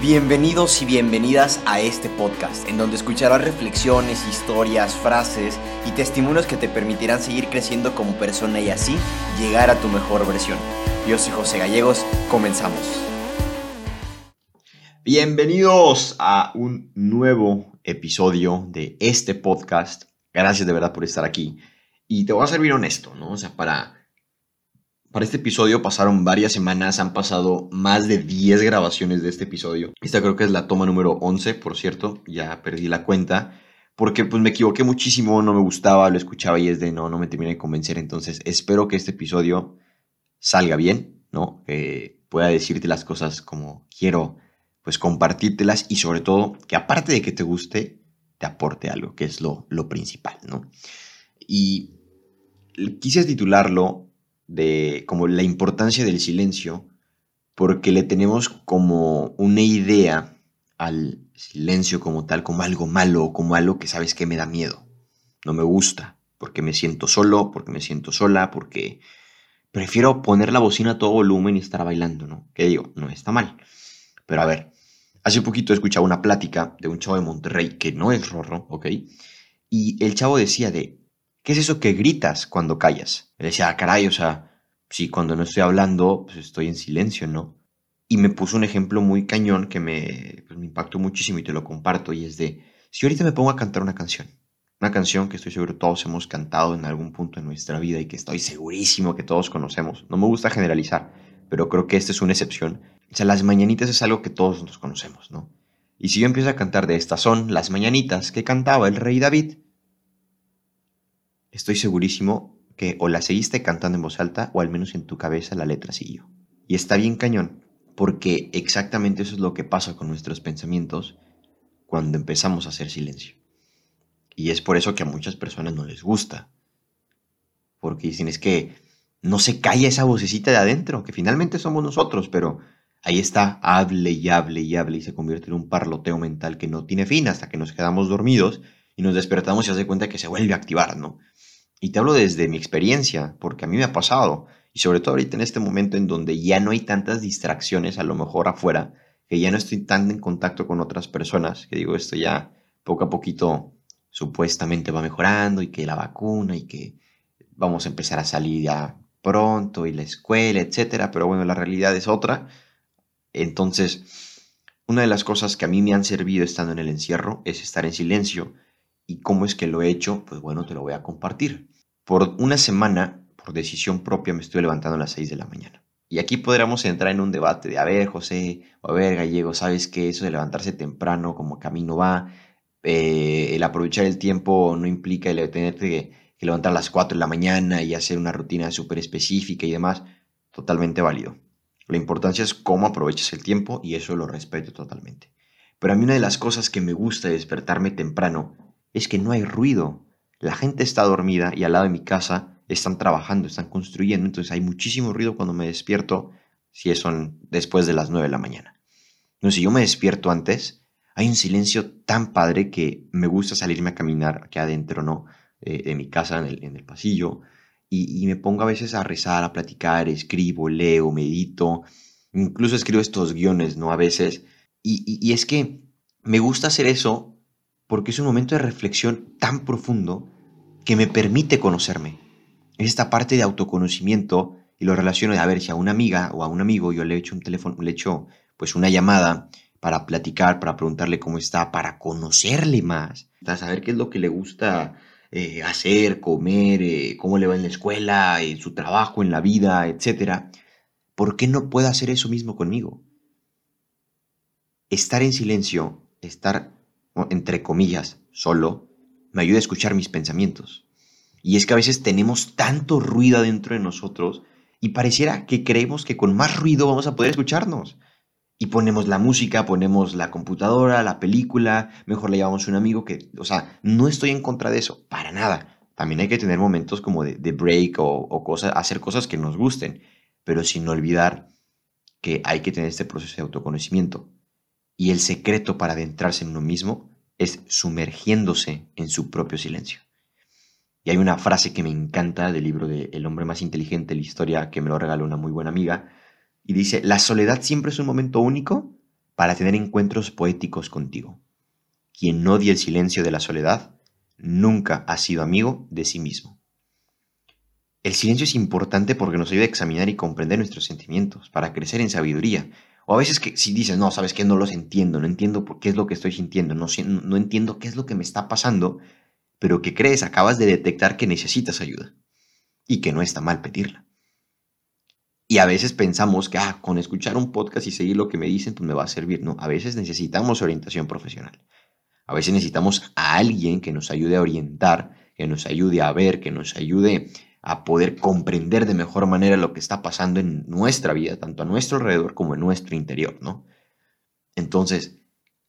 Bienvenidos y bienvenidas a este podcast, en donde escucharás reflexiones, historias, frases y testimonios que te permitirán seguir creciendo como persona y así llegar a tu mejor versión. Yo soy José Gallegos, comenzamos. Bienvenidos a un nuevo episodio de este podcast. Gracias de verdad por estar aquí. Y te voy a servir honesto, ¿no? O sea, para para este episodio pasaron varias semanas, han pasado más de 10 grabaciones de este episodio. Esta creo que es la toma número 11, por cierto, ya perdí la cuenta, porque pues me equivoqué muchísimo, no me gustaba, lo escuchaba y es de no, no me terminé de convencer, entonces espero que este episodio salga bien, ¿no? Que pueda decirte las cosas como quiero, pues compartírtelas y sobre todo que aparte de que te guste, te aporte algo, que es lo, lo principal, ¿no? Y quise titularlo de como la importancia del silencio, porque le tenemos como una idea al silencio como tal, como algo malo, como algo que sabes que me da miedo, no me gusta, porque me siento solo, porque me siento sola, porque prefiero poner la bocina a todo volumen y estar bailando, ¿no? Que digo, no está mal. Pero a ver, hace poquito escuchaba una plática de un chavo de Monterrey que no es rorro, ¿ok? Y el chavo decía de, ¿qué es eso que gritas cuando callas? Le decía, ah, caray, o sea, si cuando no estoy hablando, pues estoy en silencio, ¿no? Y me puso un ejemplo muy cañón que me, pues, me impactó muchísimo y te lo comparto, y es de, si ahorita me pongo a cantar una canción, una canción que estoy seguro todos hemos cantado en algún punto de nuestra vida y que estoy segurísimo que todos conocemos. No me gusta generalizar, pero creo que esta es una excepción. O sea, las mañanitas es algo que todos nos conocemos, ¿no? Y si yo empiezo a cantar de estas son las mañanitas que cantaba el rey David, estoy segurísimo que o la seguiste cantando en voz alta o al menos en tu cabeza la letra siguió. Y está bien cañón, porque exactamente eso es lo que pasa con nuestros pensamientos cuando empezamos a hacer silencio. Y es por eso que a muchas personas no les gusta. Porque dicen es que no se calla esa vocecita de adentro, que finalmente somos nosotros, pero ahí está, hable y hable y hable y se convierte en un parloteo mental que no tiene fin hasta que nos quedamos dormidos y nos despertamos y hace cuenta que se vuelve a activar, ¿no? Y te hablo desde mi experiencia, porque a mí me ha pasado, y sobre todo ahorita en este momento en donde ya no hay tantas distracciones a lo mejor afuera, que ya no estoy tan en contacto con otras personas, que digo, esto ya poco a poquito supuestamente va mejorando y que la vacuna y que vamos a empezar a salir ya pronto y la escuela, etcétera, pero bueno, la realidad es otra. Entonces, una de las cosas que a mí me han servido estando en el encierro es estar en silencio ¿Y cómo es que lo he hecho? Pues bueno, te lo voy a compartir. Por una semana, por decisión propia, me estoy levantando a las 6 de la mañana. Y aquí podríamos entrar en un debate de, a ver, José, a ver, Gallego, ¿sabes qué? Eso de levantarse temprano, como camino va, eh, el aprovechar el tiempo no implica el tenerte que, que levantar a las 4 de la mañana y hacer una rutina súper específica y demás. Totalmente válido. La importancia es cómo aprovechas el tiempo y eso lo respeto totalmente. Pero a mí una de las cosas que me gusta de despertarme temprano es que no hay ruido. La gente está dormida y al lado de mi casa están trabajando, están construyendo, entonces hay muchísimo ruido cuando me despierto, si son después de las 9 de la mañana. No, si yo me despierto antes, hay un silencio tan padre que me gusta salirme a caminar aquí adentro, ¿no? de mi casa, en el, pasillo, y, me pongo a veces a rezar, a platicar, escribo, leo, medito, incluso escribo estos guiones, ¿no? A veces. y es que me gusta hacer eso porque es un momento de reflexión tan profundo que me permite conocerme. Es esta parte de autoconocimiento y lo relaciono de a ver si a una amiga o a un amigo yo le he hecho un teléfono, le he hecho pues una llamada para platicar, para preguntarle cómo está, para conocerle más, para saber qué es lo que le gusta eh, hacer, comer, eh, cómo le va en la escuela, en su trabajo, en la vida, etc. ¿Por qué no puedo hacer eso mismo conmigo? Estar en silencio, estar entre comillas, solo, me ayuda a escuchar mis pensamientos. Y es que a veces tenemos tanto ruido dentro de nosotros y pareciera que creemos que con más ruido vamos a poder escucharnos. Y ponemos la música, ponemos la computadora, la película, mejor le llevamos a un amigo que, o sea, no estoy en contra de eso, para nada. También hay que tener momentos como de, break o, o cosas, hacer cosas que nos gusten, pero sin olvidar que hay que tener este proceso de autoconocimiento. Y el secreto para adentrarse en uno mismo es sumergiéndose en su propio silencio. Y hay una frase que me encanta del libro de El hombre más inteligente de la historia que me lo regaló una muy buena amiga. Y dice, la soledad siempre es un momento único para tener encuentros poéticos contigo. Quien no odia el silencio de la soledad, nunca ha sido amigo de sí mismo. El silencio es importante porque nos ayuda a examinar y comprender nuestros sentimientos, para crecer en sabiduría. O a veces que si dices, no, sabes que no los entiendo, no entiendo por qué es lo que estoy sintiendo, no, no entiendo qué es lo que me está pasando, pero que crees, acabas de detectar que necesitas ayuda y que no está mal pedirla. Y a veces pensamos que ah, con escuchar un podcast y seguir lo que me dicen, pues me va a servir. No, a veces necesitamos orientación profesional. A veces necesitamos a alguien que nos ayude a orientar, que nos ayude a ver, que nos ayude a poder comprender de mejor manera lo que está pasando en nuestra vida, tanto a nuestro alrededor como en nuestro interior, ¿no? Entonces,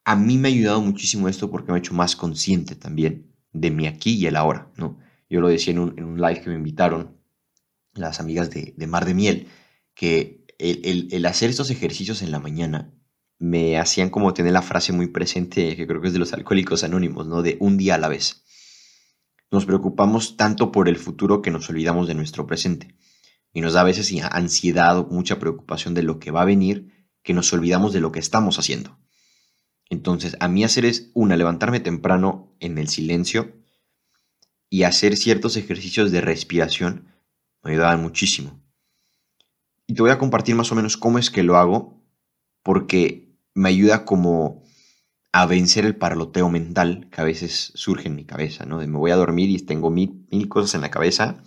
a mí me ha ayudado muchísimo esto porque me ha hecho más consciente también de mi aquí y el ahora, ¿no? Yo lo decía en un, live que me invitaron las amigas de, Mar de Miel, que el, hacer estos ejercicios en la mañana me hacían como tener la frase muy presente, que creo que es de los alcohólicos anónimos, ¿no? De un día a la vez. Nos preocupamos tanto por el futuro que nos olvidamos de nuestro presente. Y nos da a veces ansiedad o mucha preocupación de lo que va a venir, que nos olvidamos de lo que estamos haciendo. Entonces, a mí hacer es, una, levantarme temprano en el silencio y hacer ciertos ejercicios de respiración me ayudaban muchísimo. Y te voy a compartir más o menos cómo es que lo hago, porque me ayuda como a vencer el parloteo mental que a veces surge en mi cabeza, ¿no? De me voy a dormir y tengo mil, cosas en la cabeza.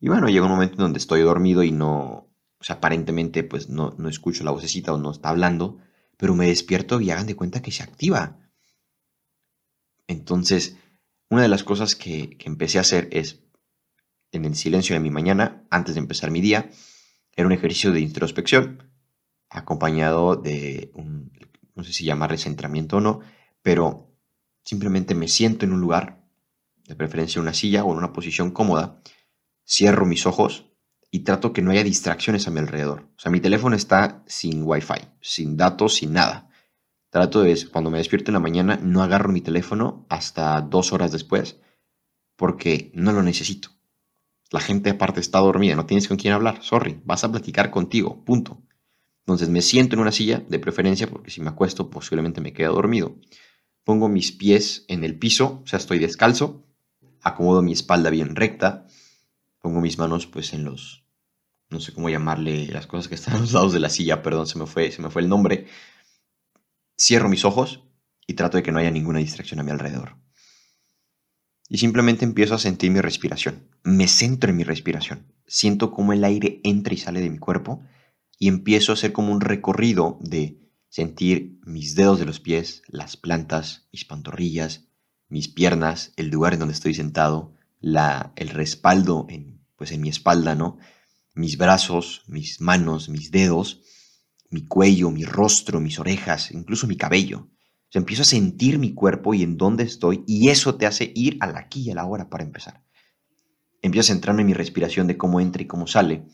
Y bueno, llega un momento en donde estoy dormido y no, o sea, aparentemente pues no, no escucho la vocecita o no está hablando, pero me despierto y hagan de cuenta que se activa. Entonces, una de las cosas que, empecé a hacer es, en el silencio de mi mañana, antes de empezar mi día, era un ejercicio de introspección, acompañado de un, no sé si llamarle centramiento o no, pero simplemente me siento en un lugar, de preferencia en una silla o en una posición cómoda, cierro mis ojos y trato que no haya distracciones a mi alrededor. O sea, mi teléfono está sin wifi, sin datos, sin nada. Trato de, cuando me despierto en la mañana, no agarro mi teléfono hasta dos horas después, porque no lo necesito. La gente aparte está dormida, no tienes con quién hablar, sorry, vas a platicar contigo, punto. Entonces me siento en una silla, de preferencia, porque si me acuesto posiblemente me quedo dormido. Pongo mis pies en el piso, o sea, estoy descalzo, acomodo mi espalda bien recta, pongo mis manos pues en los no sé cómo llamarle las cosas que están a los lados de la silla, perdón, se me fue, se me fue el nombre. Cierro mis ojos y trato de que no haya ninguna distracción a mi alrededor. Y simplemente empiezo a sentir mi respiración. Me centro en mi respiración. Siento cómo el aire entra y sale de mi cuerpo y empiezo a hacer como un recorrido de sentir mis dedos de los pies, las plantas, mis pantorrillas, mis piernas, el lugar en donde estoy sentado, la, el respaldo en, pues en mi espalda, ¿no? mis brazos, mis manos, mis dedos, mi cuello, mi rostro, mis orejas, incluso mi cabello. Empiezo a sentir mi cuerpo y en dónde estoy y eso te hace ir al aquí y a la hora para empezar. Empiezo a centrarme en mi respiración de cómo entra y cómo sale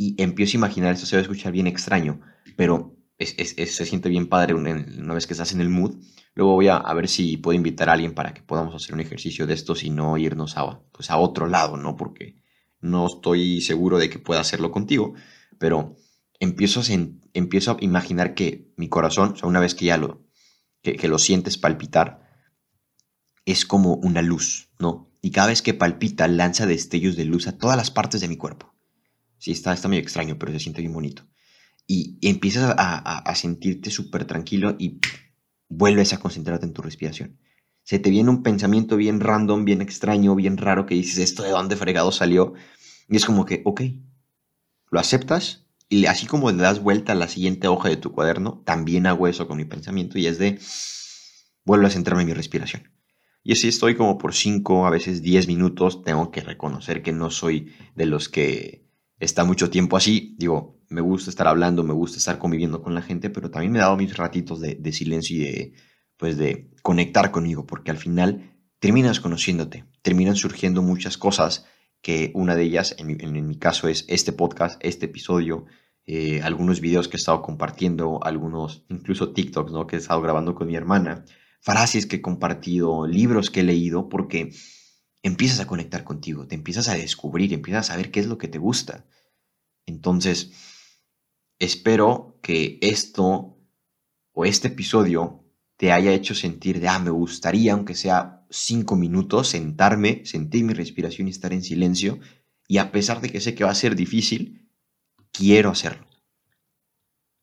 y empiezo a imaginar, esto se va a escuchar bien extraño, pero se siente bien padre una, vez que estás en el mood. Luego voy a, ver si puedo invitar a alguien para que podamos hacer un ejercicio de estos y no irnos a, pues a otro lado, ¿no? Porque no estoy seguro de que pueda hacerlo contigo, pero empiezo a, empiezo a imaginar que mi corazón, o una vez que ya lo, que, lo sientes palpitar, es como una luz, ¿no? Y cada vez que palpita, lanza destellos de luz a todas las partes de mi cuerpo. Sí, está, está medio extraño, pero se siente bien bonito. Y, empiezas a, a sentirte súper tranquilo y vuelves a concentrarte en tu respiración se te viene un pensamiento bien random, bien extraño, bien raro que dices, ¿esto de dónde fregado salió? Y es como que, ok, lo aceptas y así como le das vuelta a la siguiente hoja de tu cuaderno, también hago eso con mi pensamiento y es de, vuelvo a centrarme en mi respiración. Y así estoy como por 5, a veces 10 minutos, tengo que reconocer que no soy de los que está mucho tiempo así, digo, me gusta estar hablando, me gusta estar conviviendo con la gente, pero también me he dado mis ratitos de, silencio y de pues de conectar conmigo, porque al final terminas conociéndote, terminan surgiendo muchas cosas que una de ellas, en mi, caso, es este podcast, este episodio, eh, algunos videos que he estado compartiendo, algunos, incluso TikToks, ¿no? Que he estado grabando con mi hermana, frases que he compartido, libros que he leído, porque empiezas a conectar contigo, te empiezas a descubrir, empiezas a saber qué es lo que te gusta. Entonces, espero que esto o este episodio te haya hecho sentir de, ah, me gustaría, aunque sea cinco minutos, sentarme, sentir mi respiración y estar en silencio, y a pesar de que sé que va a ser difícil, quiero hacerlo.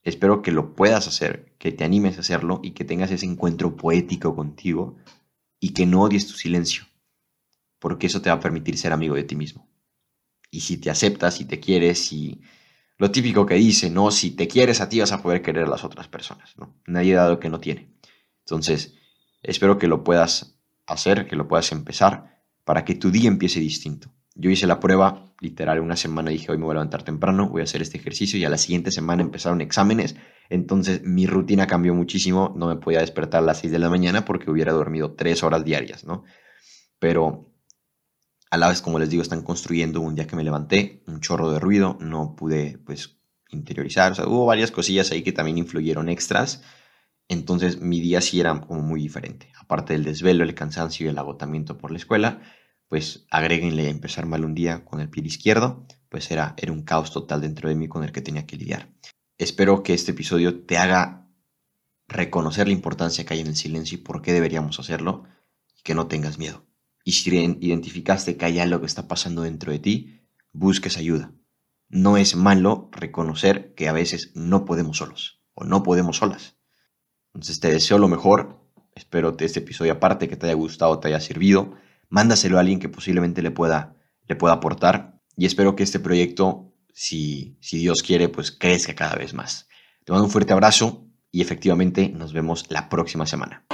Espero que lo puedas hacer, que te animes a hacerlo y que tengas ese encuentro poético contigo y que no odies tu silencio, porque eso te va a permitir ser amigo de ti mismo. Y si te aceptas, si te quieres, y lo típico que dice, ¿no? Si te quieres a ti vas a poder querer a las otras personas, ¿no? Nadie ha dado que no tiene. Entonces, espero que lo puedas hacer, que lo puedas empezar para que tu día empiece distinto. Yo hice la prueba, literal, una semana dije, hoy me voy a levantar temprano, voy a hacer este ejercicio y a la siguiente semana empezaron exámenes, entonces mi rutina cambió muchísimo, no me podía despertar a las 6 de la mañana porque hubiera dormido 3 horas diarias, ¿no? Pero a la vez, como les digo, están construyendo un día que me levanté, un chorro de ruido, no pude pues interiorizar, o sea, hubo varias cosillas ahí que también influyeron extras, entonces mi día sí era como muy diferente, aparte del desvelo, el cansancio y el agotamiento por la escuela, pues agréguenle empezar mal un día con el pie izquierdo, pues era, era un caos total dentro de mí con el que tenía que lidiar. Espero que este episodio te haga reconocer la importancia que hay en el silencio y por qué deberíamos hacerlo y que no tengas miedo. Y si identificaste que hay algo que está pasando dentro de ti, busques ayuda. No es malo reconocer que a veces no podemos solos o no podemos solas. Entonces te deseo lo mejor. Espero que este episodio aparte que te haya gustado, te haya servido mándaselo a alguien que posiblemente le pueda, le pueda aportar y espero que este proyecto, si, si Dios quiere, pues crezca cada vez más. Te mando un fuerte abrazo y efectivamente nos vemos la próxima semana.